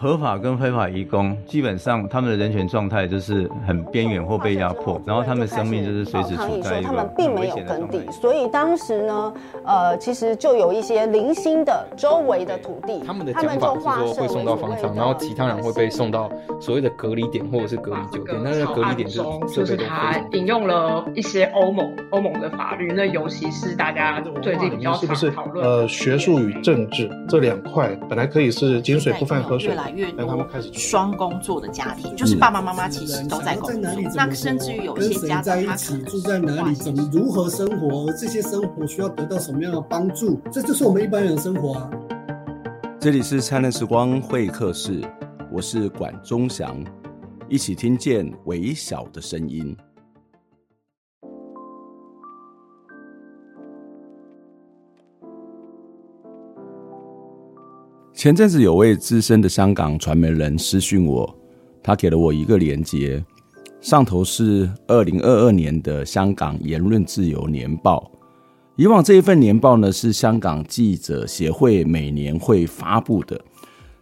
合法跟非法移工，基本上他们的人权状态就是很边缘或被压迫，然后他们生命就是随时处在一个。他们并没有耕地，所以当时呢，呃，其实就有一些零星的周围的土地，他们的讲法是说会送到方舱，然后其他人会被送到所谓的隔离点或者是隔离酒店。那个隔离点就是就是他引用了一些欧盟欧盟的法律，那尤其是大家最近比较常讨论呃学术与政治这两块，本来可以是井水不犯河水。越多双工作的家庭，就是爸爸妈妈其实都在工作，那甚至于有一些家庭他可能住在哪里，怎么如何生活，而这些生活需要得到什么样的帮助，这就是我们一般人的生活啊。这里是灿烂时光会客室，我是管中祥，一起听见微小的声音。前阵子有位资深的香港传媒人私讯我，他给了我一个连接，上头是二零二二年的香港言论自由年报。以往这一份年报呢，是香港记者协会每年会发布的，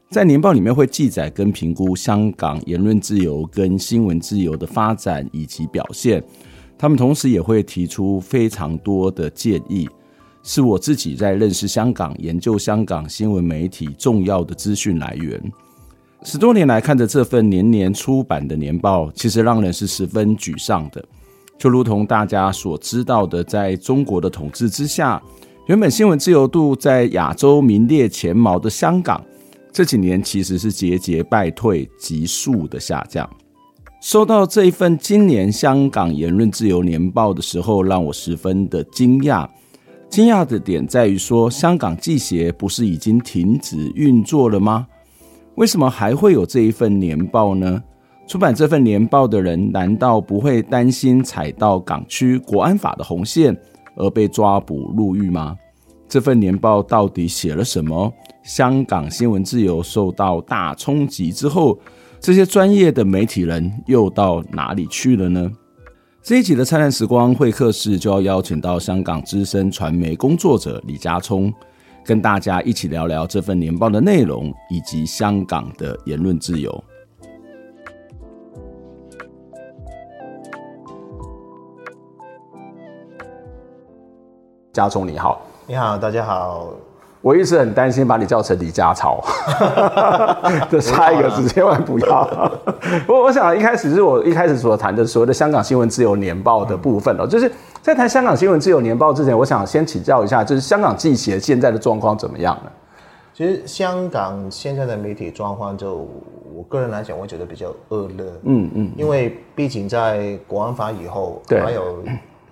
在年报里面会记载跟评估香港言论自由跟新闻自由的发展以及表现，他们同时也会提出非常多的建议。是我自己在认识香港、研究香港新闻媒体重要的资讯来源。十多年来看着这份年年出版的年报，其实让人是十分沮丧的。就如同大家所知道的，在中国的统治之下，原本新闻自由度在亚洲名列前茅的香港，这几年其实是节节败退、急速的下降。收到这一份今年香港言论自由年报的时候，让我十分的惊讶。惊讶的点在于说，香港记协不是已经停止运作了吗？为什么还会有这一份年报呢？出版这份年报的人难道不会担心踩到港区国安法的红线而被抓捕入狱吗？这份年报到底写了什么？香港新闻自由受到大冲击之后，这些专业的媒体人又到哪里去了呢？这一集的灿烂时光会客室就要邀请到香港资深传媒工作者李家聪，跟大家一起聊聊这份年报的内容以及香港的言论自由。家聪你好，你好，大家好。我一直很担心把你叫成李家超，这差一个字千万不要。不过我想一开始是我一开始所谈的所谓的香港新闻自由年报的部分哦，就是在谈香港新闻自由年报之前，我想先请教一下，就是香港记协现在的状况怎么样呢？其实香港现在的媒体状况，就我个人来讲，我觉得比较恶劣。嗯嗯，因为毕竟在国安法以后，对，还有。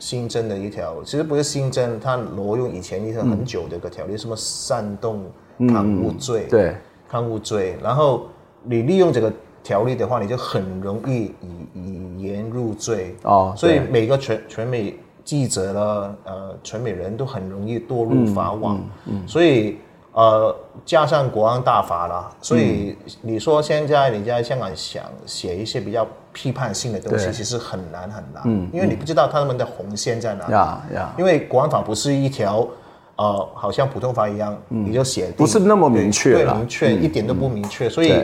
新增的一条，其实不是新增，它挪用以前一条很久的一个条例，嗯、什么煽动刊物罪，对，刊物罪。然后你利用这个条例的话，你就很容易以以言入罪哦。所以每个全全美记者呢，呃，全美人都很容易堕入法网。嗯、所以呃，加上国安大法啦，所以你说现在你在香港想写一些比较。批判性的东西其实很难很难，嗯，因为你不知道他们的红线在哪里，呀呀，因为国安法不是一条，呃，好像普通法一样，你就写，不是那么明确，对，明确一点都不明确，所以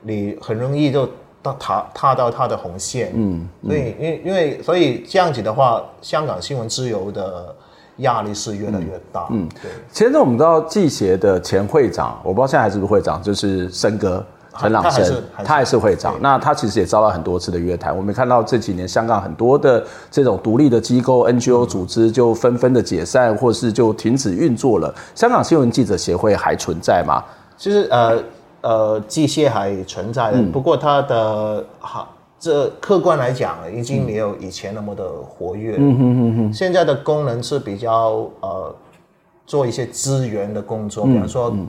你很容易就到踏踏到他的红线，嗯，所以因为因为所以这样子的话，香港新闻自由的压力是越来越大，嗯，对。其实我们知道记协的前会长，我不知道现在还是不是会长，就是申哥。陈朗生，他还是会长。那他其实也遭到很多次的约谈。我们看到这几年香港很多的这种独立的机构、NGO 组织就纷纷的解散，或是就停止运作了。香港新闻记者协会还存在吗？其实呃呃，记协还存在不过它的好这客观来讲，已经没有以前那么的活跃。嗯哼哼哼。现在的功能是比较呃做一些资源的工作，比方说。嗯嗯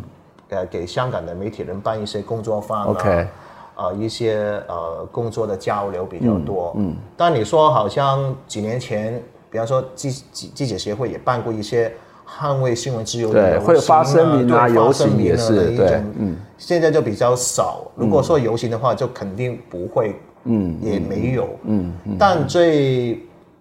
呃，给香港的媒体人办一些工作坊啊，Okay. 呃，一些呃工作的交流比较多。嗯，嗯，但你说好像几年前，比方说记记记者协会也办过一些捍卫新闻自由的游行啊，会发声明啊，游行也是对，嗯，现在就比较少。如果说游行的话，就肯定不会，嗯，也没有，嗯，嗯，但最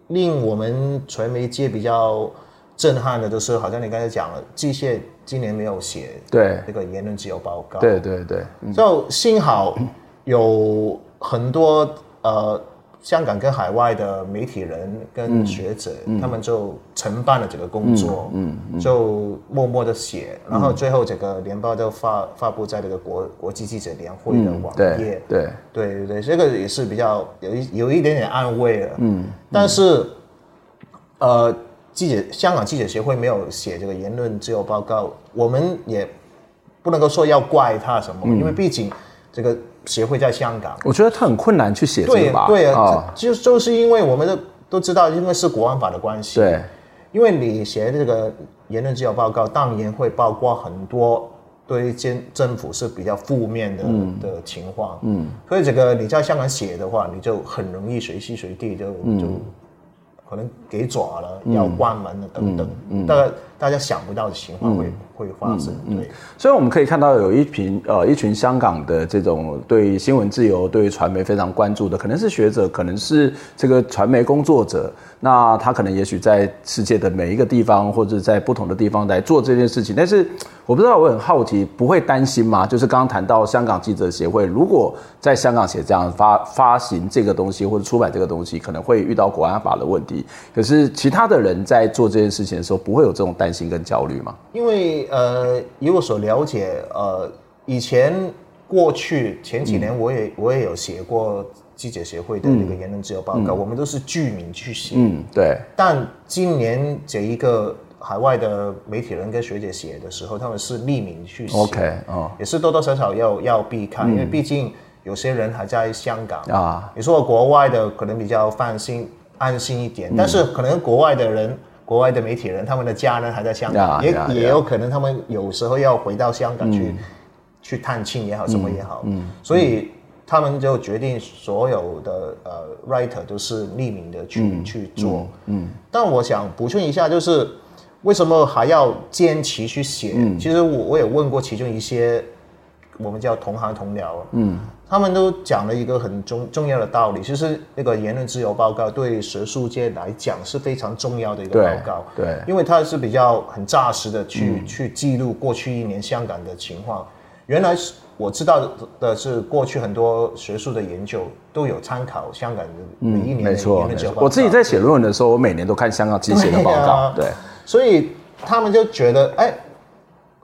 令我们传媒界比较震撼的，就是好像你刚才讲了，季羡。今年没有写对那个言论自由报告。对对对，就幸好有很多呃。香港跟海外的媒体人跟学者，嗯、他们就承办了这个工作，嗯，嗯嗯。就默默的写，嗯、然后最后这个年报就发发布在这个国国际记者联会的网页，对对。对对对，这个也是比较有一有一点点安慰了，嗯，但是，呃，记者香港记者协会没有写这个言论自由报告，我们也不能够说要怪他什么，嗯、因为毕竟这个。协会在香港，我觉得他很困难去写这个吧。对对啊，哦、就就是因为我们都都知道，因为是国安法的关系。对，因为你写这个言论自由报告，当然会包括很多对政政府是比较负面的、嗯、的情况。嗯，所以这个你在香港写的话，你就很容易随时随地就就。嗯可能给抓了，要关门了等等，嗯，大家大家想不到的情况会、嗯、会发生，对。所以我们可以看到有一群呃一群香港的这种对新闻自由、对传媒非常关注的，可能是学者，可能是这个传媒工作者。那他可能也许在世界的每一个地方，或者在不同的地方来做这件事情。但是我不知道，我很好奇，不会担心吗？就是刚刚谈到香港记者协会，如果在香港写这样发发行这个东西或者出版这个东西，可能会遇到国安法的问题。可是其他的人在做这件事情的时候，不会有这种担心跟焦虑吗？因为呃，以我所了解，呃，以前过去前几年，我也、嗯、我也有写过。记者协会的那个言论自由报告，嗯、我们都是具名去写。嗯，对。但今年这一个海外的媒体人跟学姐写的时候，他们是匿名去写。OK，哦，也是多多少少要要避开，嗯、因为毕竟有些人还在香港啊。你说国外的可能比较放心、安心一点，嗯、但是可能国外的人、国外的媒体人，他们的家人还在香港，也也有可能他们有时候要回到香港去、嗯、去探亲也好，什么也好。嗯，嗯所以。他们就决定所有的呃 writer 都是匿名的去、嗯、去做，嗯，嗯但我想补充一下，就是为什么还要坚持去写？嗯、其实我我也问过其中一些我们叫同行同僚，嗯，他们都讲了一个很重重要的道理，其实那个言论自由报告对学术界来讲是非常重要的一个报告，对，对因为它是比较很扎实的去、嗯、去记录过去一年香港的情况，原来是。我知道的是，过去很多学术的研究都有参考香港的每一年的言论自由报告。我自己在写论文的时候，我每年都看香港记者的报告。对，所以他们就觉得，哎，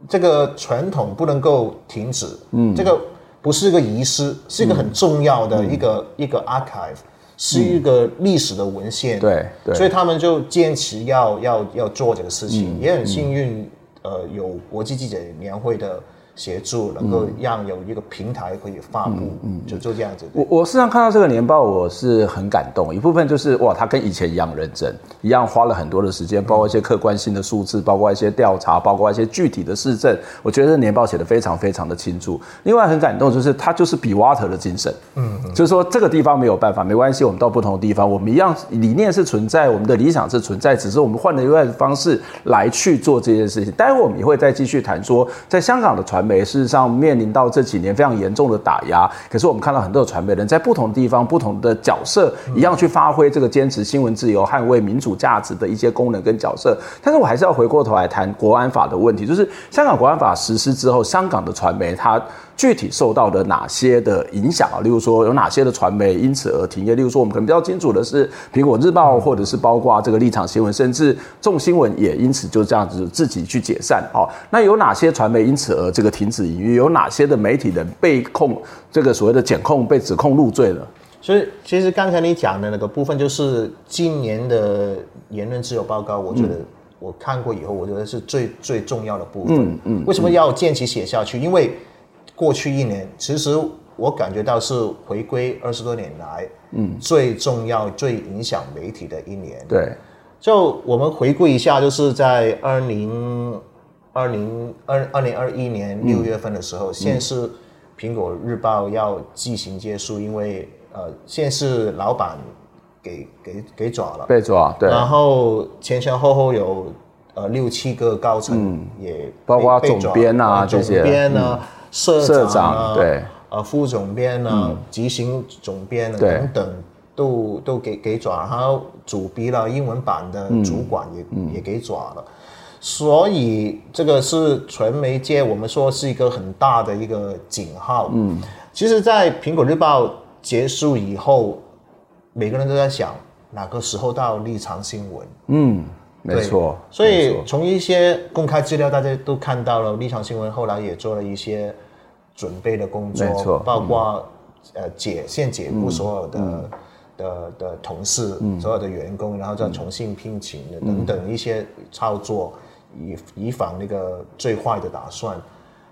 这个传统不能够停止。嗯，这个不是一个遗失，是一个很重要的一个一个 archive，是一个历史的文献。对对，所以他们就坚持要要要做这个事情，也很幸运，呃，有国际记者年会的。协助能够让有一个平台可以发布，嗯，嗯就就这样子。我我事实上看到这个年报，我是很感动。一部分就是哇，他跟以前一样认真，一样花了很多的时间，包括一些客观性的数字，包括一些调查，包括一些具体的市政。我觉得这年报写的非常非常的清楚。另外很感动就是他就是 be water 的精神，嗯，嗯就是说这个地方没有办法，没关系，我们到不同的地方，我们一样理念是存在，我们的理想是存在，只是我们换了另外的方式来去做这件事情。待会我们也会再继续谈说，在香港的传美事实上面临到这几年非常严重的打压，可是我们看到很多的传媒人在不同地方、不同的角色，一样去发挥这个坚持新闻自由、捍卫民主价值的一些功能跟角色。但是我还是要回过头来谈国安法的问题，就是香港国安法实施之后，香港的传媒它。具体受到的哪些的影响啊？例如说，有哪些的传媒因此而停业？例如说，我们可能比较清楚的是，《苹果日报》或者是包括这个立场新闻，甚至众新闻也因此就这样子自己去解散。哦，那有哪些传媒因此而这个停止营运？有哪些的媒体人被控这个所谓的检控被指控入罪了？所以，其实刚才你讲的那个部分，就是今年的言论自由报告，我觉得我看过以后，我觉得是最最重要的部分。嗯嗯。为什么要坚持写下去？因为过去一年，其实我感觉到是回归二十多年来，嗯，最重要、最影响媒体的一年。对，就我们回顾一下，就是在二零二零二二零二一年六月份的时候，嗯、先是苹果日报要自行结束，因为呃，先是老板给给给抓了，被抓，对，然后前前后后有呃六七个高层也包括总编啊这些，总编啊。社长，社长对，呃，副总编啊，执、嗯、行总编啊，等等，都都给给抓，然后主笔了英文版的主管也、嗯、也给抓了，所以这个是传媒界我们说是一个很大的一个警号。嗯，其实，在苹果日报结束以后，每个人都在想哪个时候到立场新闻。嗯，没错。所以从一些公开资料，大家都看到了，立场新闻后来也做了一些准备的工作，没错，包括。呃，解先解雇所有的、嗯、的的同事，嗯、所有的员工，然后再重新聘请的等等一些操作，以以防那个最坏的打算。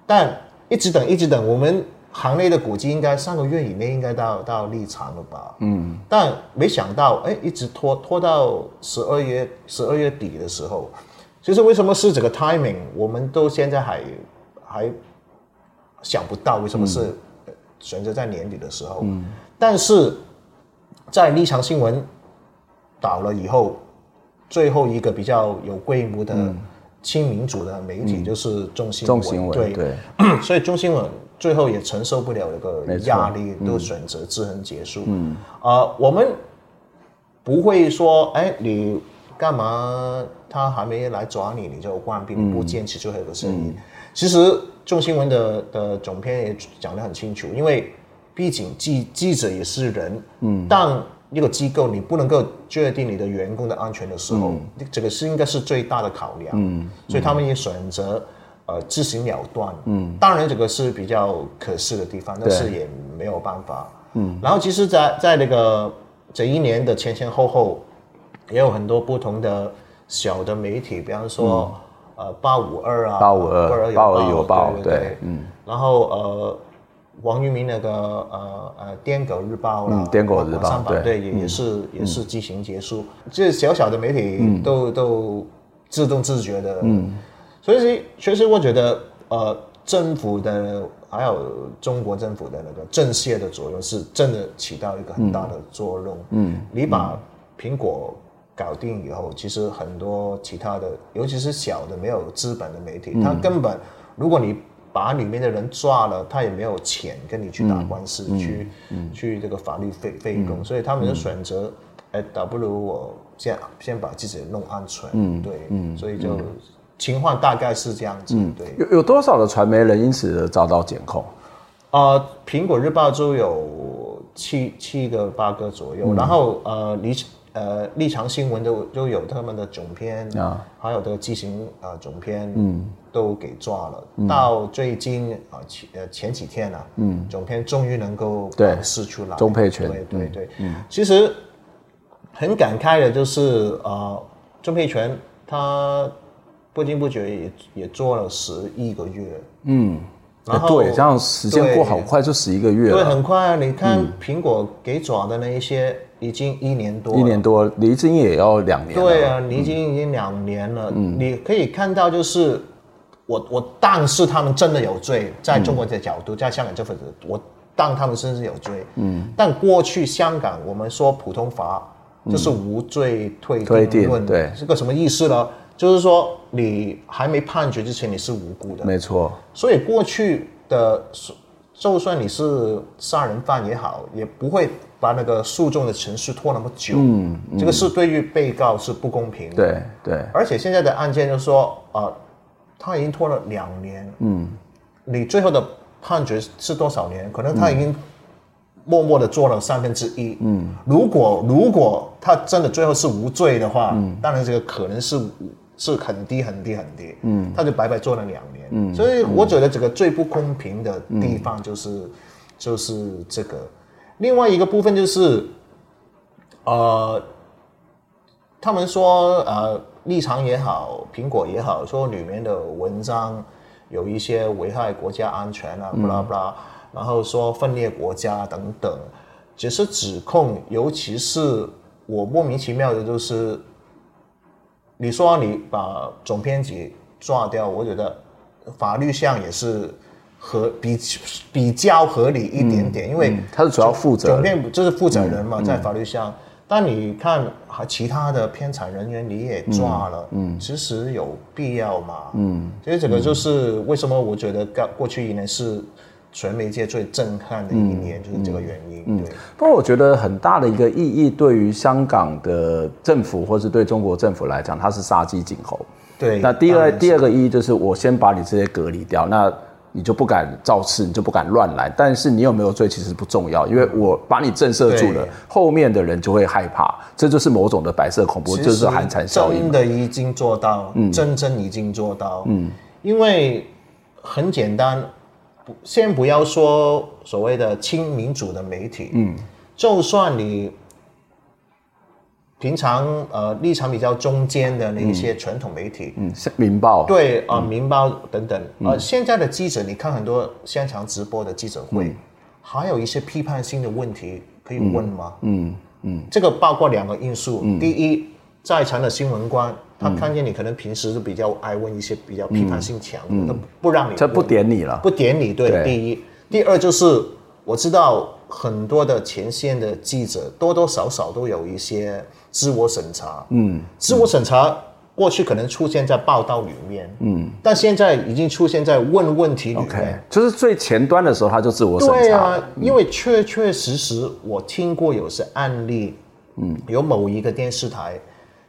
但一直等，一直等，我们行内的估计应该上个月以内应该到到立场了吧？嗯。但没想到，哎，一直拖拖到十二月十二月底的时候，其实为什么是这个 timing？我们都现在还还想不到为什么是、嗯。选择在年底的时候，嗯，但是在立场新闻倒了以后，最后一个比较有规模的亲民主的媒体就是中新闻，中新闻对对，所以中新闻最后也承受不了那个压力，都选择自行结束。嗯，啊，我们不会说，哎，你干嘛？他还没来抓你，你就关闭，不坚持最后一个声音。其实。中新闻的的总编也讲得很清楚，因为毕竟记记者也是人，嗯，当一个机构你不能够确定你的员工的安全的时候，嗯、这个是应该是最大的考量，嗯，所以他们也选择呃自行了断，嗯，当然这个是比较可惜的地方，但是也没有办法，嗯，然后其实在，在在那个这一年的前前后后，也有很多不同的小的媒体，比方说。嗯。呃，八五二啊，八五二，八五二有报，对，对，对，嗯，然后呃，王玉明那个呃呃，癫狗日报了，癫狗日报，对，对，也也是也是进行结束，这小小的媒体都都自动自觉的，嗯，所以其实我觉得呃，政府的还有中国政府的那个政协的作用是真的起到一个很大的作用，嗯，你把苹果。搞定以后，其实很多其他的，尤其是小的没有资本的媒体，他、嗯、根本，如果你把里面的人抓了，他也没有钱跟你去打官司，嗯、去、嗯、去这个法律费费用，所以他们就选择，哎、嗯，倒不如我先先把自己弄安全，嗯，对，嗯，所以就、嗯、情况大概是这样子，嗯、对。有有多少的传媒人因此遭到检控？呃，苹果日报就有七七个八个左右，嗯、然后呃，你。呃，立场新闻都都有他们的总编啊，还有这个记行啊总编，嗯，都给抓了。嗯、到最近啊前呃前几天呢、啊，嗯，总编终于能够对释出来。钟佩权，对对对，嗯，其实很感慨的就是啊，钟佩权他不经不觉也也做了十一个月，嗯，然后对，这样时间过好快，就十一个月了，对，很快啊！你看苹果给抓的那一些。嗯已经一年多，一年多，离经也要两年。对啊，离经已经两年了。嗯，你可以看到，就是我我当是他们真的有罪，在中国的角度，嗯、在香港这份子，我当他们真是有罪。嗯，但过去香港我们说普通法就是无罪推定论，对，是个什么意思呢？就是说你还没判决之前你是无辜的，没错。所以过去的。就算你是杀人犯也好，也不会把那个诉讼的程序拖那么久。嗯，嗯，这个是对于被告是不公平的。对对。而且现在的案件就是说，啊、呃，他已经拖了两年。嗯。你最后的判决是多少年？可能他已经默默的做了三分之一。嗯。如果如果他真的最后是无罪的话，嗯，当然这个可能是。是很低很低很低，嗯，他就白白做了两年，嗯，所以我觉得这个最不公平的地方就是，嗯、就是这个。另外一个部分就是，呃，他们说呃，立场也好，苹果也好，说里面的文章有一些危害国家安全啊，不拉不拉，然后说分裂国家等等，只是指控，尤其是我莫名其妙的就是。你说你把总编辑抓掉，我觉得法律上也是合比比较合理一点点，嗯、因为他是主要负责总编就是负责人嘛，嗯、在法律上。嗯、但你看，其他的编采人员你也抓了，嗯，其实有必要吗？嗯，所以这个就是为什么我觉得过过去一年是。传媒界最震撼的一年，就是这个原因。嗯，对。不过我觉得很大的一个意义，对于香港的政府或是对中国政府来讲，它是杀鸡儆猴。对。那第二第二个意义就是我先把你这些隔离掉，那你就不敢造次，你就不敢乱来。但是你有没有罪其实不重要，因为我把你震慑住了，后面的人就会害怕。这就是某种的白色恐怖，就是寒蝉效应。真的已经做到，嗯，真正已经做到，嗯，因为很简单，先不要说所谓的亲民主的媒体，嗯，就算你。平常呃立场比较中间的那一些传统媒体，嗯，《民报》对啊，呃《民报》等等，呃，现在的记者，你看很多现场直播的记者会，还有一些批判性的问题可以问吗？嗯嗯，这个包括两个因素，第一，在场的新闻官他看见你可能平时是比较爱问一些比较批判性强的，他不让你，他不点你了，不点你，对，第一，第二就是我知道很多的前线的记者多多少少都有一些。自我审查，嗯，自我审查过去可能出现在报道里面，嗯，但现在已经出现在问问题里面，okay, 就是最前端的时候他就自我审查。对啊，嗯、因为确确实实我听过有些案例，嗯，有某一个电视台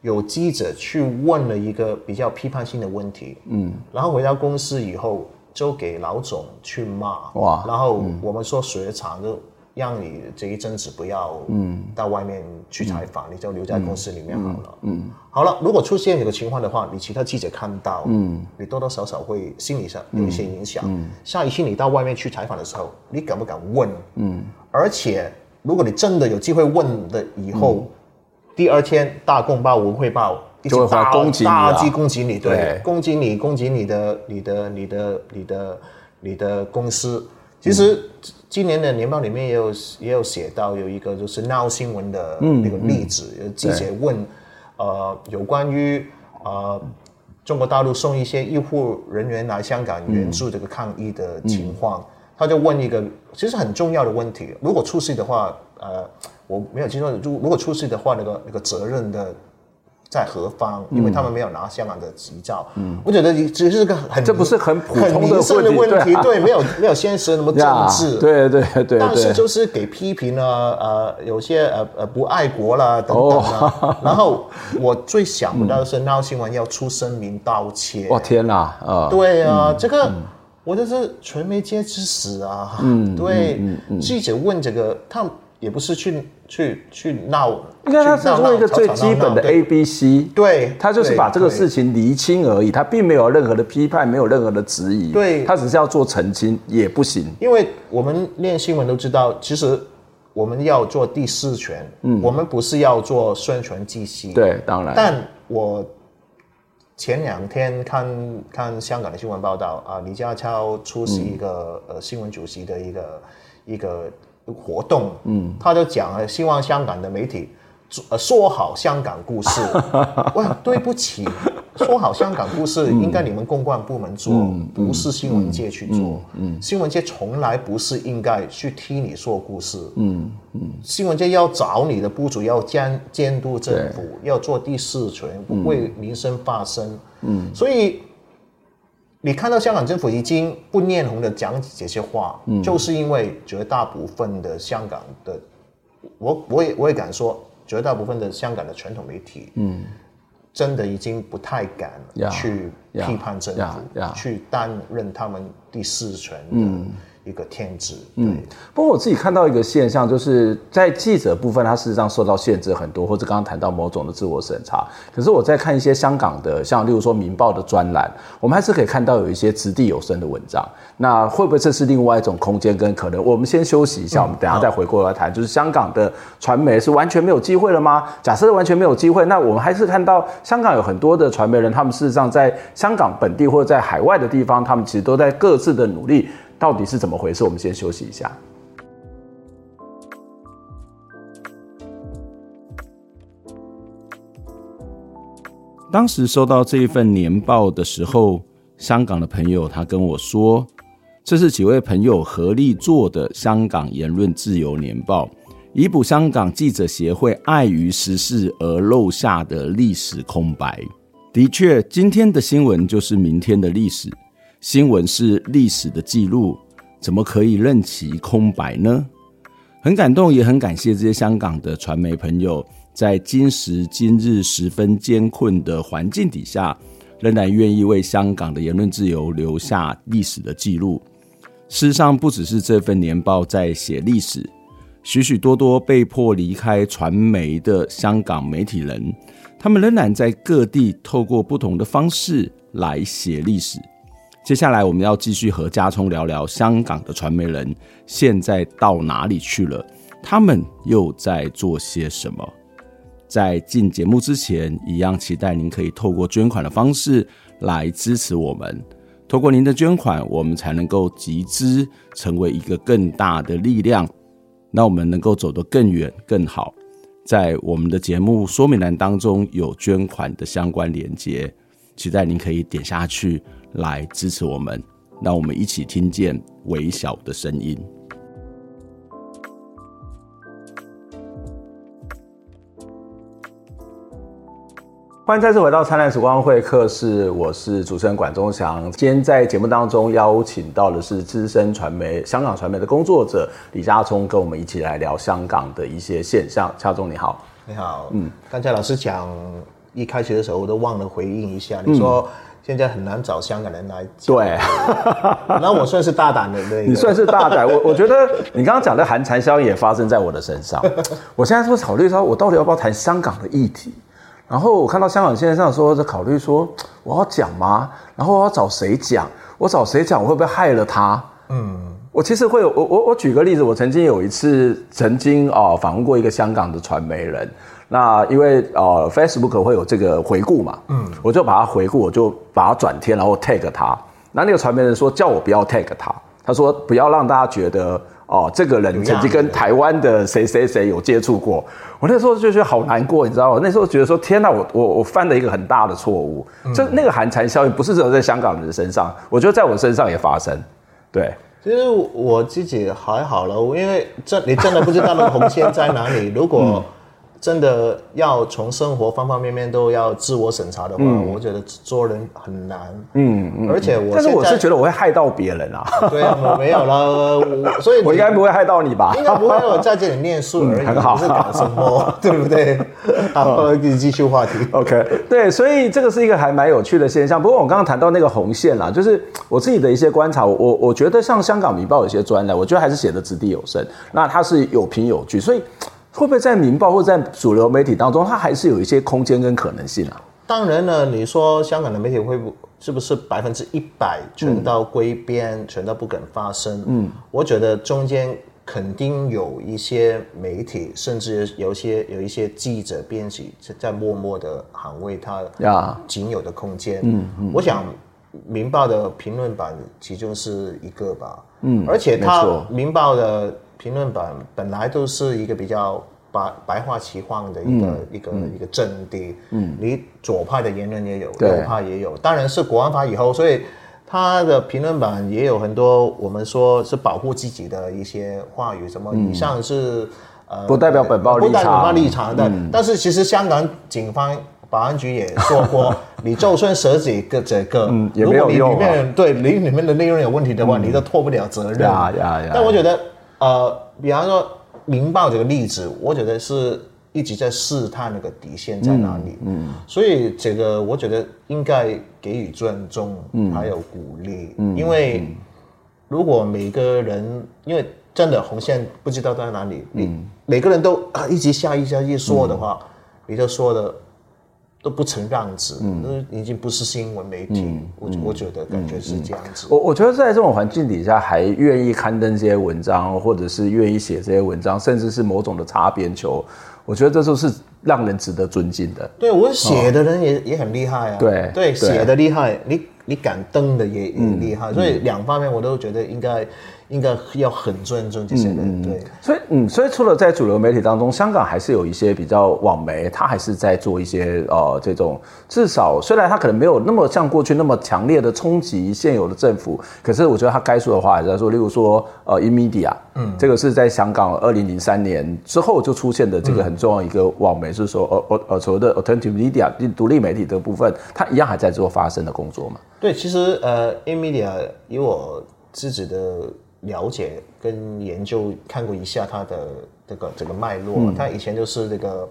有记者去问了一个比较批判性的问题，嗯，然后回到公司以后就给老总去骂，哇，然后我们说雪场就。让你这一阵子不要嗯。到外面去采访，嗯、你就留在公司里面好了。嗯，嗯。好了，如果出现这个情况的话，你其他记者看到，嗯，你多多少少会心理上有一些影响。嗯，嗯。下一次你到外面去采访的时候，你敢不敢问？嗯，而且如果你真的有机会问的以后，嗯、第二天大公报、文汇报一起大攻击你、啊，大击攻击你，对，对。攻击你，攻击你的、你的、你的、你的、你的公司。其实今年的年报里面也有也有写到有一个就是闹新闻的那个例子，有记者问，呃，有关于呃中国大陆送一些医护人员来香港援助这个抗疫的情况，他就问一个其实很重要的问题：如果出事的话，呃，我没有听说，如如果出事的话，那个那个责任的。在何方？因为他们没有拿香港的执照。嗯，我觉得只是个很这不是很普通的问题，对，没有没有现实那么政治，对对对。但是就是给批评了，呃，有些呃呃不爱国啦等等啊。然后我最想不到的是闹新闻要出声明道歉。哇天哪！啊，对啊，这个我就是传媒界之死啊。嗯，对，记者问这个，他也不是去。去去闹，应该他是做一个最基本的 A B C，对，他就是把这个事情厘清而已，他并没有任何的批判，没有任何的质疑，对，他只是要做澄清也不行。因为我们练新闻都知道，其实我们要做第四权，嗯，我们不是要做宣传机器，对，当然。但我前两天看看香港的新闻报道啊，李家超出席一个、嗯、呃新闻主席的一个一个。活动，嗯，他就讲了，希望香港的媒体，呃，说好香港故事。喂，对不起，说好香港故事应该你们公关部门做，嗯、不是新闻界去做。嗯，新闻界从来不是应该去替你说故事。嗯嗯，嗯新闻界要找你的部主要监监督政府，要做第四权，不为民生发声。嗯，所以。你看到香港政府已经不念红的讲这些话，嗯，就是因为绝大部分的香港的，我我也我也敢说，绝大部分的香港的传统媒体，嗯，真的已经不太敢去批判政府，去担任他们第四权的。嗯一个天职，嗯，不过我自己看到一个现象，就是在记者部分，他事实上受到限制很多，或者刚刚谈到某种的自我审查。可是我在看一些香港的，像例如说《民报》的专栏，我们还是可以看到有一些掷地有声的文章。那会不会这是另外一种空间跟可能？我们先休息一下，我们等下再回过来谈。就是香港的传媒是完全没有机会了吗？假设完全没有机会，那我们还是看到香港有很多的传媒人，他们事实上在香港本地或者在海外的地方，他们其实都在各自的努力。到底是怎么回事？我们先休息一下。当时收到这一份年报的时候，香港的朋友他跟我说，这是几位朋友合力做的《香港言论自由年报》，以补香港记者协会碍于时事而漏下的历史空白。的确，今天的新闻就是明天的历史。新闻是历史的记录，怎么可以任其空白呢？很感动，也很感谢这些香港的传媒朋友，在今时今日十分艰困的环境底下，仍然愿意为香港的言论自由留下历史的记录。事实上，不只是这份年报在写历史，许许多多被迫离开传媒的香港媒体人，他们仍然在各地透过不同的方式来写历史。接下来，我们要继续和家聪聊聊香港的传媒人现在到哪里去了，他们又在做些什么。在进节目之前，一样期待您可以透过捐款的方式来支持我们。透过您的捐款，我们才能够集资，成为一个更大的力量，那我们能够走得更远、更好。在我们的节目说明栏当中有捐款的相关连接，期待您可以点下去来支持我们，让我们一起听见微小的声音。欢迎再次回到灿烂时光会客室，我是主持人管中祥。今天在节目当中邀请到的是资深传媒、香港传媒的工作者李家聪，跟我们一起来聊香港的一些现象。家聪你好，你好，嗯，刚才老师讲一开始的时候我都忘了回应一下，你说现在很难找香港人来，对，那我算是大胆的，对，你算是大胆。我我觉得你刚刚讲的寒蝉效应也发生在我的身上。我现在是考虑说，我到底要不要谈香港的议题？然后我看到香港现在上说在考虑说我要讲吗？然后我要找谁讲？我找谁讲？我会不会害了他？嗯，我其实会有我我我举个例子，我曾经有一次曾经啊、呃、访问过一个香港的传媒人，那因为呃 Facebook 会有这个回顾嘛，嗯，我就把它回顾，我就把它转贴，然后 tag 他。那那个传媒人说叫我不要 tag 他，他说不要让大家觉得。哦，这个人曾经跟台湾的谁谁谁有接触过，我那时候就觉得好难过，你知道吗？那时候觉得说，天哪，我我我犯了一个很大的错误。这、嗯、那个寒蝉效应不是只有在香港人身上，我觉得在我身上也发生。对，其实我自己还好了，因为这你真的不知道那个红线在哪里。如果、嗯真的要从生活方方面面都要自我审查的话，嗯、我觉得做人很难。嗯嗯，而且我但是我是觉得我会害到别人啊。对啊，我没有了，所以我应该不会害到你吧？应该不会，我在这里念书而已，嗯、很好不是搞什么，对不对？好，继续话题。OK，对，所以这个是一个还蛮有趣的现象。不过我刚刚谈到那个红线啦，就是我自己的一些观察，我我觉得像香港《明报》有些专栏，我觉得还是写的掷地有声，那它是有凭有据，所以。会不会在《民报》或在主流媒体当中，它还是有一些空间跟可能性啊？当然了，你说香港的媒体会不是不是百分之一百全到归边，嗯、全都不敢发声？嗯，我觉得中间肯定有一些媒体，甚至有一些有一些记者、编辑在默默的捍卫他仅有的空间。嗯嗯，我想《明报》的评论版其中是一个吧。嗯，而且它《明报》的。评论版本来都是一个比较白白话奇幻的一个、嗯、一个、嗯、一个阵地，嗯，你左派的言论也有，右派也有，当然是国安法以后，所以他的评论版也有很多我们说是保护自己的一些话语，什么以上是、嗯、呃不代表本报立场，不代表本报立场的，但是其实香港警方保安局也说过，你就算设几个这个，嗯，也没有用、啊，如果你里面对你里面的内容有问题的话，嗯、你都脱不了责任，呀呀呀！但我觉得。呃，比方说《明报》这个例子，我觉得是一直在试探那个底线在哪里。嗯，嗯，所以这个我觉得应该给予尊重，嗯，还有鼓励。嗯，因为如果每个人，因为真的红线不知道在哪里，嗯，你每个人都啊一直下一下一说的话，嗯，你就说的。都不曾让子，嗯，已经不是新闻媒体，嗯、我我觉得感觉是这样子。我我觉得在这种环境底下，还愿意刊登这些文章，或者是愿意写这些文章，甚至是某种的擦边球，我觉得这都是让人值得尊敬的。对，我写的人也、哦、也很厉害啊，对对，写的厉害，你你敢登的也也厉害，嗯、所以两方面我都觉得应该。应该要很尊重这些人，嗯、对。所以，嗯，所以除了在主流媒体当中，香港还是有一些比较网媒，他还是在做一些呃这种，至少虽然他可能没有那么像过去那么强烈的冲击现有的政府，可是我觉得他该说的话还是在说。例如说，呃，Inmedia，嗯，这个是在香港二零零三年之后就出现的这个很重要一个网媒，嗯、是说，呃呃呃，所谓的 Alternative Media 独立媒体的部分，它一样还在做发声的工作嘛？对，其实呃，Inmedia 以我自己的。了解跟研究看过一下他的这个这个脉络，他、嗯、以前就是这个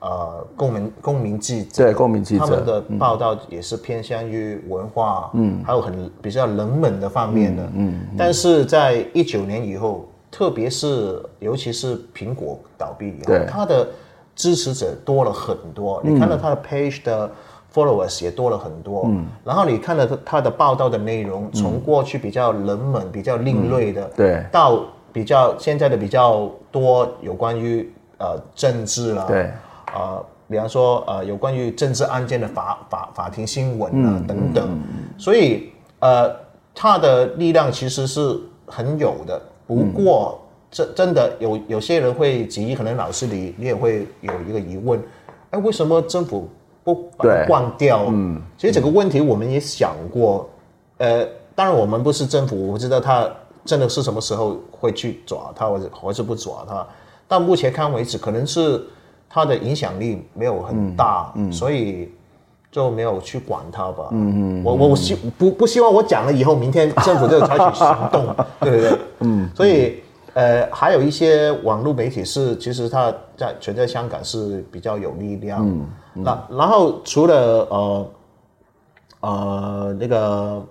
呃公民公民记者，对公民记者，他们的报道也是偏向于文化，嗯，还有很比较冷门的方面的，嗯，但是在一九年以后，特别是尤其是苹果倒闭以后，对。他的支持者多了很多，嗯、你看到他的 page 的。Followers 也多了很多，嗯，然后你看了他的报道的内容，从过去比较冷门、比较另类的，对，到比较现在的比较多有关于呃政治啦，对，呃，比方说呃有关于政治案件的法法法庭新闻啊等等，所以呃他的力量其实是很有的。不过这真的有有些人会质疑，可能老师你你也会有一个疑问，哎，为什么政府？不把它关掉，嗯，其实这个问题我们也想过，呃，当然我们不是政府，我不知道他真的是什么时候会去抓他，或者或者不抓他。到目前看为止，可能是他的影响力没有很大，嗯，所以就没有去管他吧。嗯嗯，我我希不不希望我讲了以后，明天政府就采取行动，对不对？嗯，所以呃，还有一些网络媒体是，其实他在全在香港是比较有力量。嗯。那然后除了呃呃那个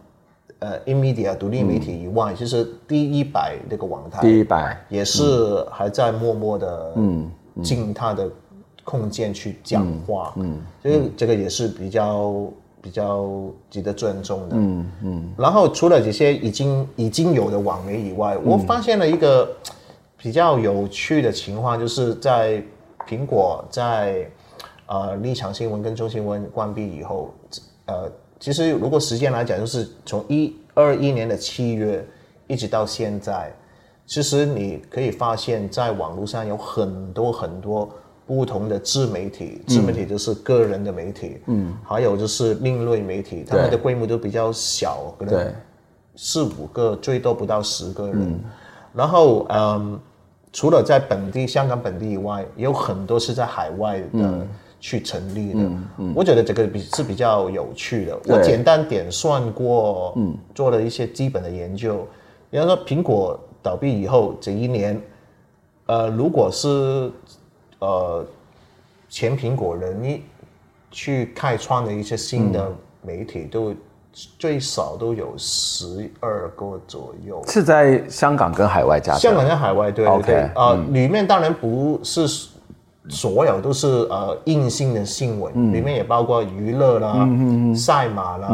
呃 Inmedia 独立媒体以外，嗯、其实第一百那个网台，第一百。也是还在默默的嗯进他的空间去讲话，嗯，所以这个也是比较比较值得尊重的，嗯嗯。然后除了这些已经已经有的网媒以外，嗯、我发现了一个比较有趣的情况，就是在苹果在。呃，立场新闻跟中新闻关闭以后，呃，其实如果时间来讲，就是从一二一年的七月一直到现在，其实你可以发现，在网络上有很多很多不同的自媒体，自媒体就是个人的媒体，嗯，还有就是另类媒体，他们的规模都比较小，可能四五个，最多不到十个人。嗯、然后，嗯，除了在本地香港本地以外，也有很多是在海外的。嗯去成立的，嗯嗯、我觉得这个比是比较有趣的。我简单点算过，嗯，做了一些基本的研究。比方说，苹果倒闭以后这一年，呃，如果是呃前苹果人你去开创的一些新的媒体，嗯、都最少都有十二个左右。是在香港跟海外加？香港跟海外，对对对。啊 Okay,、呃，嗯、里面当然不是。所有都是呃硬性的新闻，嗯、里面也包括娱乐啦、嗯、赛马啦、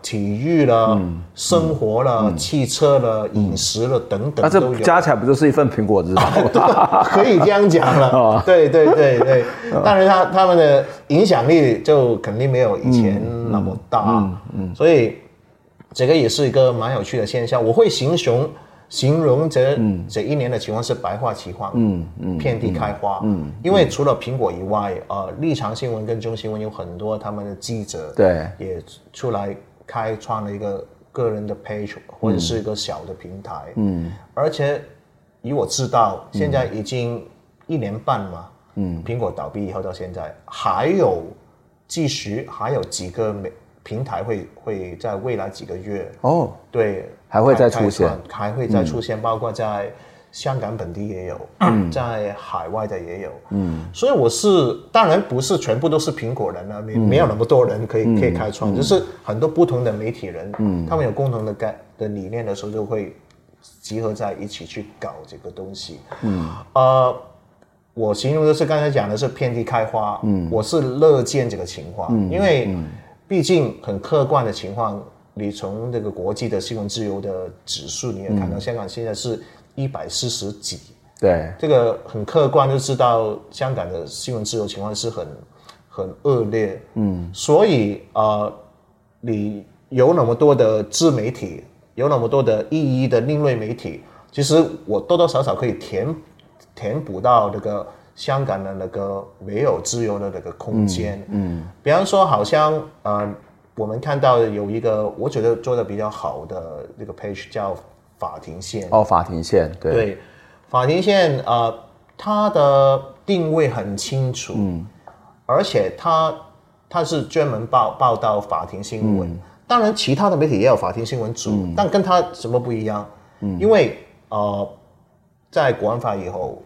体育啦、嗯、生活啦、嗯、汽车啦、饮、嗯、食啦等等。那这加起来不就是一份苹果日报？啊、可以这样讲了。对对对对，当然他他们的影响力就肯定没有以前那么大。嗯、所以这个也是一个蛮有趣的现象。我会形容。形容这、嗯、这一年的情况是百花齐放，嗯嗯，遍地开花，嗯，嗯因为除了苹果以外，呃，立场新闻跟中新闻有很多他们的记者，对，也出来开创了一个个人的 page 或者是一个小的平台，嗯，而且以我知道，现在已经一年半嘛，嗯，苹果倒闭以后到现在，还有继续还有几个美。平台会会在未来几个月哦，对，还会再出现，还会再出现，嗯、包括在香港本地也有，嗯、在海外的也有，嗯，所以我是当然不是全部都是苹果人了，没、嗯、没有那么多人可以可以开创，嗯、就是很多不同的媒体人，嗯，他们有共同的概的理念的时候，就会集合在一起去搞这个东西，嗯，呃，我形容的是刚才讲的是遍地开花，嗯，我是乐见这个情况，嗯、因为。嗯。毕竟很客观的情况，你从这个国际的新闻自由的指数，你也看到香港现在是一百四十几。对，这个很客观就知道香港的新闻自由情况是很很恶劣。嗯，所以啊、呃，你有那么多的自媒体，有那么多的意义的另类媒体，其实我多多少少可以填填补到那个。香港的那个没有自由的那个空间，嗯，嗯，比方说，好像呃，我们看到有一个我觉得做的比较好的那个 page 叫法庭线。哦，法庭线，对，对，法庭线啊，呃，它的定位很清楚，嗯，而且它它是专门报报道法庭新闻，嗯，当然其他的媒体也有法庭新闻组，嗯，但跟它什么不一样？嗯，因为呃，在国安法以后。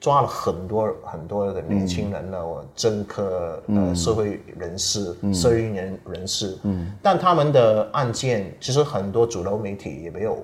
抓了很多很多的年轻人呢，政客、呃，社会人士、社运人人士，嗯，但他们的案件其实很多主流媒体也没有，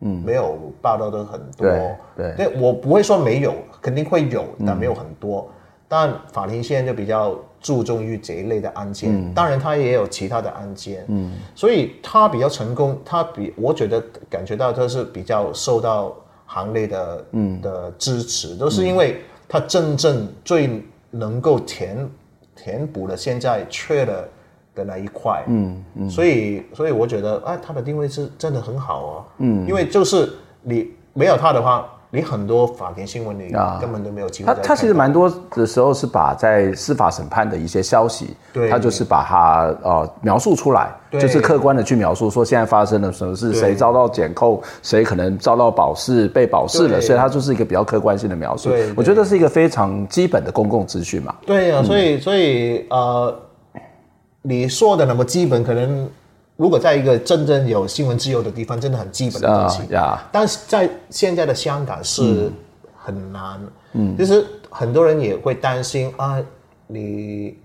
嗯，没有报道的很多，对，对，我不会说没有，肯定会有，但没有很多。但法庭现在就比较注重于这一类的案件，当然他也有其他的案件，嗯，所以他比较成功，他比我觉得感觉到他是比较受到。行内的嗯。的支持，都是因为它真正最能够填填补了现在缺的的那一块，嗯嗯，所以所以我觉得哎，它的定位是真的很好哦，嗯，因为就是你没有它的话。你很多法庭新闻里根本都没有机会。他他其实蛮多的时候是把在司法审判的一些消息，对，他就是把它呃描述出来，就是客观的去描述说现在发生了什么事，谁遭到检控，谁可能遭到保释被保释了，所以他就是一个比较客观性的描述。对，我觉得是一个非常基本的公共资讯嘛。对呀，所以所以呃，你说的那么基本，可能。如果在一个真正有新闻自由的地方，真的很基本的东西。Uh. 但是在现在的香港是很难。嗯，其实很多人也会担心啊，你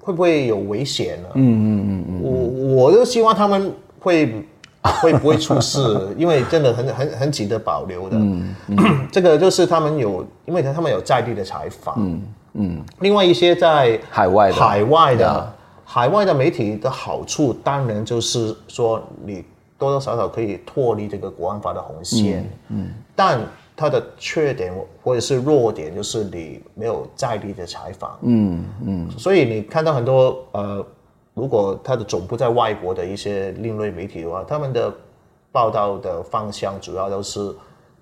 会不会有危险呢？嗯嗯嗯嗯。我我就希望他们会 会不会出事，因为真的很很很值得保留的。嗯嗯。这个就是他们有，因为他们有在地的采访。嗯嗯。另外一些在海外的海外的。海外的媒体的好处，当然就是说你多多少少可以脱离这个国安法的红线，嗯，嗯，但它的缺点或者是弱点就是你没有在地的采访，嗯嗯，所以你看到很多呃，如果它的总部在外国的一些另类媒体的话，他们的报道的方向主要都是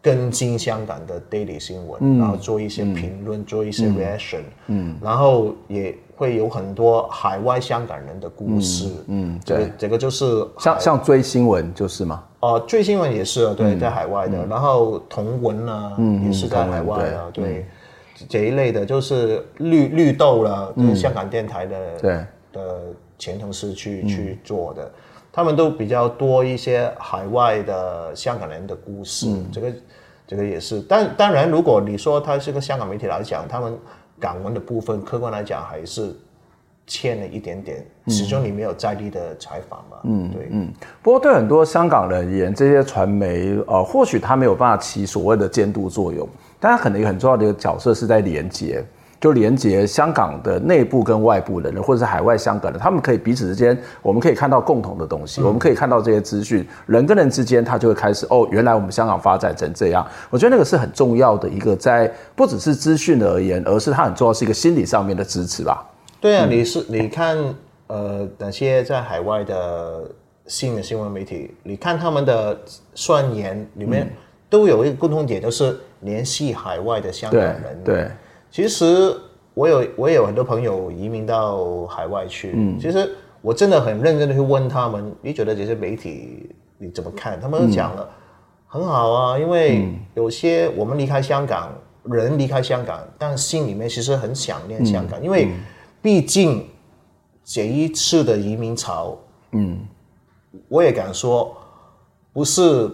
跟进香港的 daily 新闻，嗯，然后做一些评论，嗯，做一些 reaction，嗯，嗯，然后也。会有很多海外香港人的故事，嗯，这个对。这个就是像像追新闻就是吗？哦、呃，追新闻也是，对，嗯、在海外的，嗯、然后同文呢，嗯，也是在海外的，对，这一类的，就是绿绿豆了，就是香港电台的，对、嗯、的前同事去、嗯、去做的，他们都比较多一些海外的香港人的故事，嗯、这个这个也是，但当然，如果你说他是个香港媒体来讲，他们。港文的部分，客观来讲还是欠了一点点，始终你没有在地的采访嘛。嗯，对，嗯。不过对很多香港人而言，这些传媒，呃，或许他没有办法起所谓的监督作用，但他可能有很重要的一个角色是在连接。就连接香港的内部跟外部的人，或者是海外香港人，他们可以彼此之间，我们可以看到共同的东西，嗯、我们可以看到这些资讯，人跟人之间，他就会开始哦，原来我们香港发展成这样。我觉得那个是很重要的一个，在不只是资讯而言，而是它很重要是一个心理上面的支持吧。对啊，你是你看呃那些在海外的新的新闻媒体，你看他们的宣言里面都有一个共同点，就是联系海外的香港人。对。对其实我有我也有很多朋友移民到海外去，嗯，其实我真的很认真的去问他们，你觉得这些媒体你怎么看？他们都讲了，很好啊，因为有些我们离开香港，人离开香港，但心里面其实很想念香港，因为毕竟这一次的移民潮，嗯，我也敢说不是。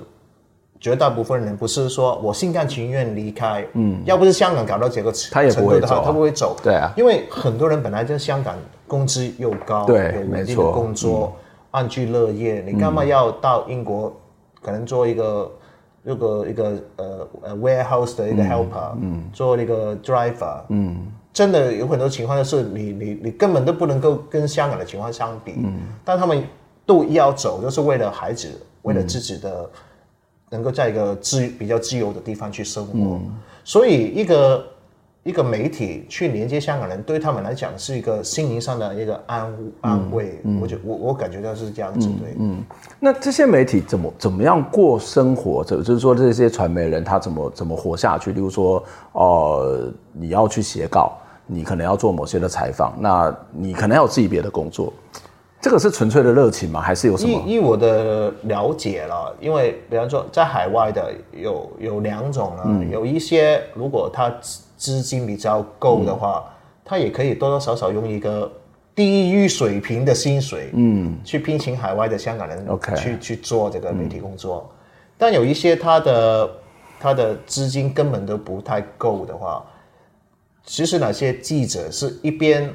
绝大部分人不是说我心甘情愿离开，嗯，要不是香港搞到这个程度，他也不会走，他不会走，对啊，因为很多人本来在香港工资又高，对，有稳定的工作，安居乐业，你干嘛要到英国？可能做一个一个一个呃呃 warehouse 的一个 helper，嗯，做一个 driver，嗯，真的有很多情况就是你你你根本都不能够跟香港的情况相比，嗯，但他们都要走，就是为了孩子，为了自己的。能够在一个自比较自由的地方去生活，嗯、所以一个一个媒体去连接香港人，对他们来讲是一个心灵上的一个安安慰。嗯、我觉我我感觉到是这样子，对。嗯，那这些媒体怎么怎么样过生活？就就是说这些传媒人他怎么怎么活下去？例如说，呃，你要去写稿，你可能要做某些的采访，那你可能要有自己别的工作。这个是纯粹的热情吗？还是有什么？依依我的了解了，因为比方说在海外的有有两种啊，嗯、有一些如果他资金比较够的话，嗯、他也可以多多少少用一个低于水平的薪水，嗯，去聘请海外的香港人，OK，去去做这个媒体工作。嗯、但有一些他的他的资金根本都不太够的话，其实那些记者是一边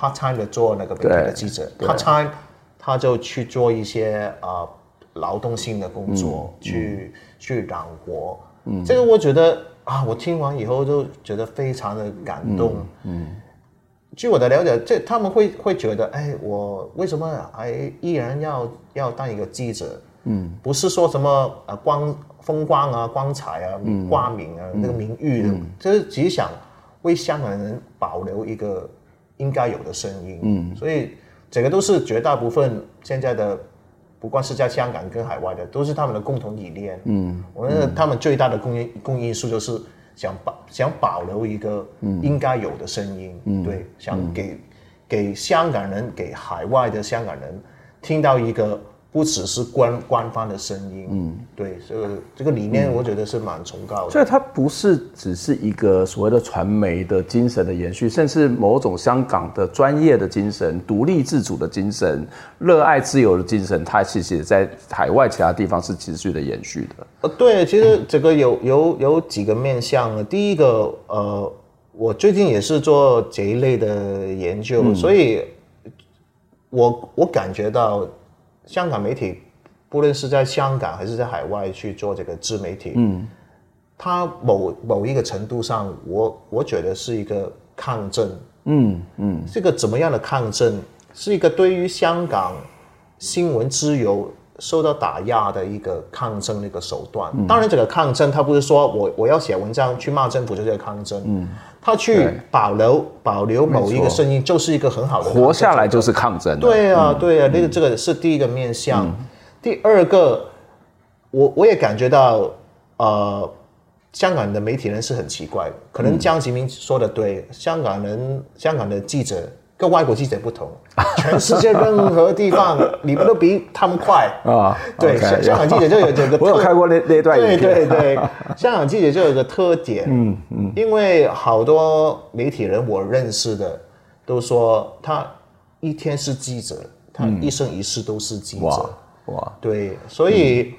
part time 的做那个媒体的记者，part time 他就去做一些啊、呃、劳动性的工作，嗯、去、嗯、去养活。嗯，这个我觉得啊，我听完以后就觉得非常的感动。嗯，嗯据我的了解，这他们会会觉得，哎，我为什么还依然要要当一个记者？嗯，不是说什么呃光风光啊、光彩啊、挂名啊、嗯、那个名誉的，嗯、就是只想。为香港人保留一个应该有的声音，嗯，所以这个都是绝大部分现在的，不管是在香港跟海外的，都是他们的共同理念，嗯，我觉得他们最大的公因公因素就是想保想保留一个应该有的声音，嗯，对，想给给香港人给海外的香港人听到一个。不只是官官方的声音，嗯，对，这个这个理念，我觉得是蛮崇高的。所以它不是只是一个所谓的传媒的精神的延续，甚至某种香港的专业的精神、独立自主的精神、热爱自由的精神，它其实也在海外其他地方是持续的延续的。呃，对，其实这个有有有几个面向。第一个，呃，我最近也是做这一类的研究，嗯，所以我我感觉到。香港媒体，不论是在香港还是在海外去做这个自媒体，嗯，它某某一个程度上，我我觉得是一个抗争，嗯嗯，这个怎么样的抗争？是一个对于香港新闻自由受到打压的一个抗争的一个手段。嗯、当然，这个抗争，它不是说我我要写文章去骂政府就是抗争，嗯，他去保留保留某一个声音，就是一个很好的活下来就是抗争。对啊，对啊，那个这个是第一个面向。嗯、第二个，我我也感觉到，呃，香港的媒体人是很奇怪的，可能江泽民说的对，嗯、香港人香港的记者。跟外国记者不同，全世界任何地方你们都比他们快 啊！对，香港记者就有这个，我有看过那那段。对对对，香港记者就有个特点，嗯嗯，因为好多媒体人我认识的都说，他一天是记者，他一生一世都是记者。哇，对，所以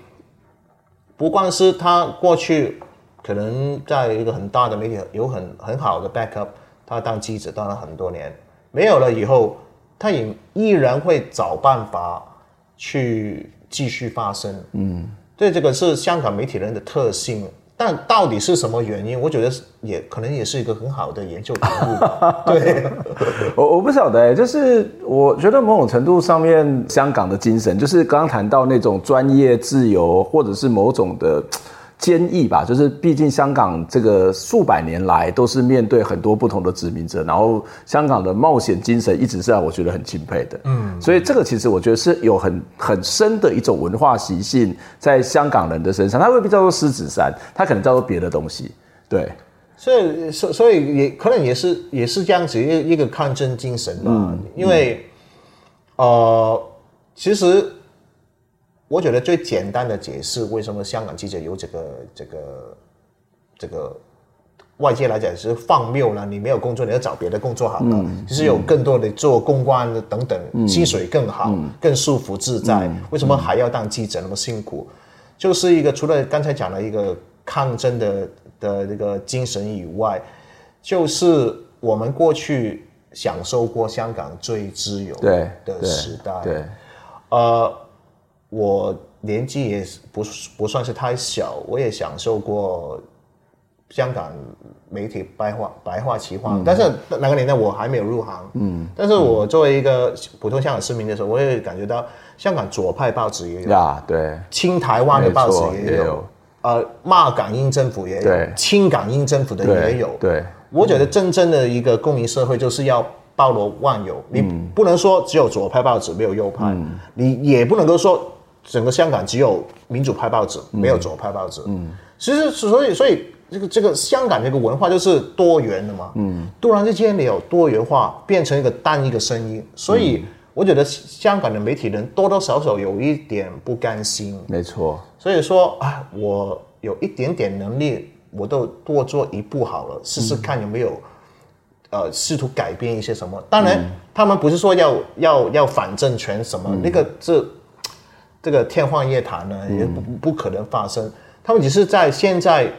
不光是他过去可能在一个很大的媒体有很很好的 backup，他当记者当了很多年。没有了以后，他也依然会找办法去继续发生。嗯，对，这个是香港媒体人的特性。但到底是什么原因？我觉得也可能也是一个很好的研究题目。对，我我不晓得，就是我觉得某种程度上面，香港的精神，就是刚刚谈到那种专业自由，或者是某种的。坚毅吧，就是毕竟香港这个数百年来都是面对很多不同的殖民者，然后香港的冒险精神一直是让我觉得很钦佩的。嗯，所以这个其实我觉得是有很很深的一种文化习性在香港人的身上，它未必叫做狮子山，它可能叫做别的东西。对，所以所所以也可能也是也是这样子一一个抗争精神吧。嗯，因为呃，其实。我觉得最简单的解释，为什么香港记者有这个这个这个外界来讲是放谬了？你没有工作，你要找别的工作好了，嗯、就是有更多的做公关的等等，嗯、薪水更好，嗯、更舒服自在。嗯、为什么还要当记者那么辛苦？嗯、就是一个除了刚才讲的一个抗争的的这个精神以外，就是我们过去享受过香港最自由的时代。对，对呃。我年纪也不不算是太小，我也享受过香港媒体白话白话奇话，嗯、但是那个年代我还没有入行。嗯，但是我作为一个普通香港市民的时候，我也感觉到香港左派报纸也有，呀，对，亲台湾的报纸也有，也有呃，骂港英政府也有，对，亲港英政府的也有。对，对。我觉得真正的一个公民社会就是要包罗万有，嗯、你不能说只有左派报纸没有右派，嗯、你也不能够说。整个香港只有民主派报纸，没有左派报纸。嗯，其实所以所以这个这个香港这个文化就是多元的嘛。嗯，突然之间你有多元化，变成一个单一个声音，所以我觉得香港的媒体人多多少少有一点不甘心。没错。所以说啊，我有一点点能力，我都多做一步好了，试试看有没有，呃，试图改变一些什么。当然，他们不是说要要要反政权什么，那个是。这个天方夜谭呢，也不不可能发生。嗯、他们只是在现在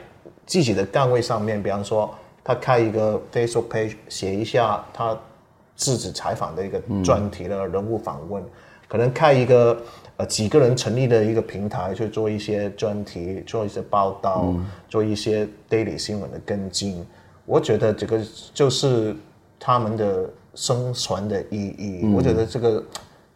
自己的岗位上面，比方说他开一个 Facebook page，写一下他自己采访的一个专题的人物访问，嗯、可能开一个呃几个人成立的一个平台去做一些专题，做一些报道，嗯、做一些 daily 新闻的跟进。我觉得这个就是他们的生存的意义。嗯、我觉得这个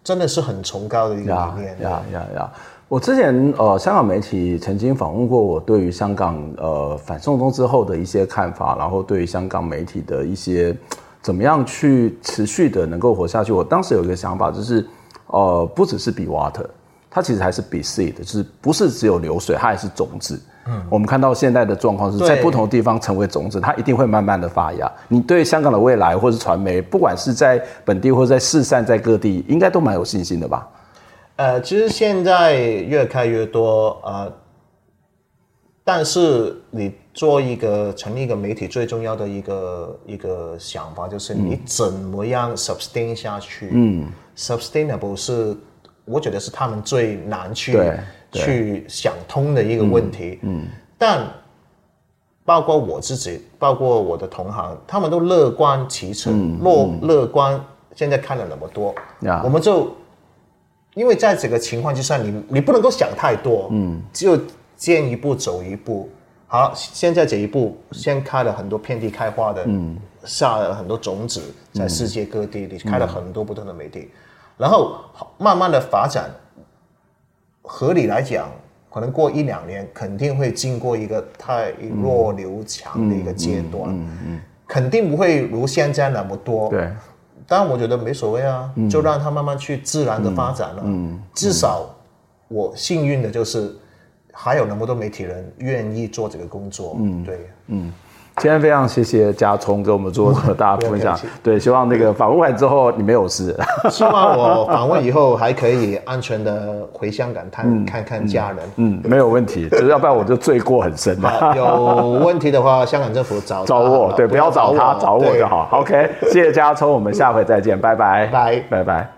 真的是很崇高的一个理念。呀呀呀！我之前呃，香港媒体曾经访问过我，对于香港呃反送中之后的一些看法，然后对于香港媒体的一些怎么样去持续的能够活下去。我当时有一个想法，就是呃，不只是 be water，它其实还是 be seed，就是不是只有流水，它还是种子。嗯，我们看到现在的状况是在不同的地方成为种子，它一定会慢慢的发芽。你对香港的未来，或是传媒，不管是在本地或者在四散在各地，应该都蛮有信心的吧？呃，其实现在越开越多呃，但是你做一个成立一个媒体最重要的一个一个想法就是你怎么样 sustain 下去？嗯，sustainable 是我觉得是他们最难去去想通的一个问题。嗯，嗯但包括我自己，包括我的同行，他们都乐观其成，乐、嗯、乐观。现在看了那么多，嗯、我们就。因为在这个情况之下，你你不能够想太多，嗯，只有见一步走一步。好，现在这一步先开了很多遍地开花的，嗯，下了很多种子在世界各地，你开了很多不同的媒体，然后慢慢的发展。合理来讲，可能过一两年肯定会经过一个太弱留强的一个阶段，嗯嗯，肯定不会如现在那么多，对。但我觉得没所谓啊，嗯、就让它慢慢去自然的发展了。至少我幸运的就是还有那么多媒体人愿意做这个工作。嗯，对，嗯。今天非常谢谢家聪给我们做这么大的分享。对，希望那个访问完之后你没有事。希望我访问以后还可以安全的回香港探、嗯、看看家人。嗯，没有问题，就是要不然我就罪过很深嘛。有问题的话，香港政府找找我，对，不要找他，找我就好。OK，谢谢家聪，我们下回再见，拜拜，拜拜拜。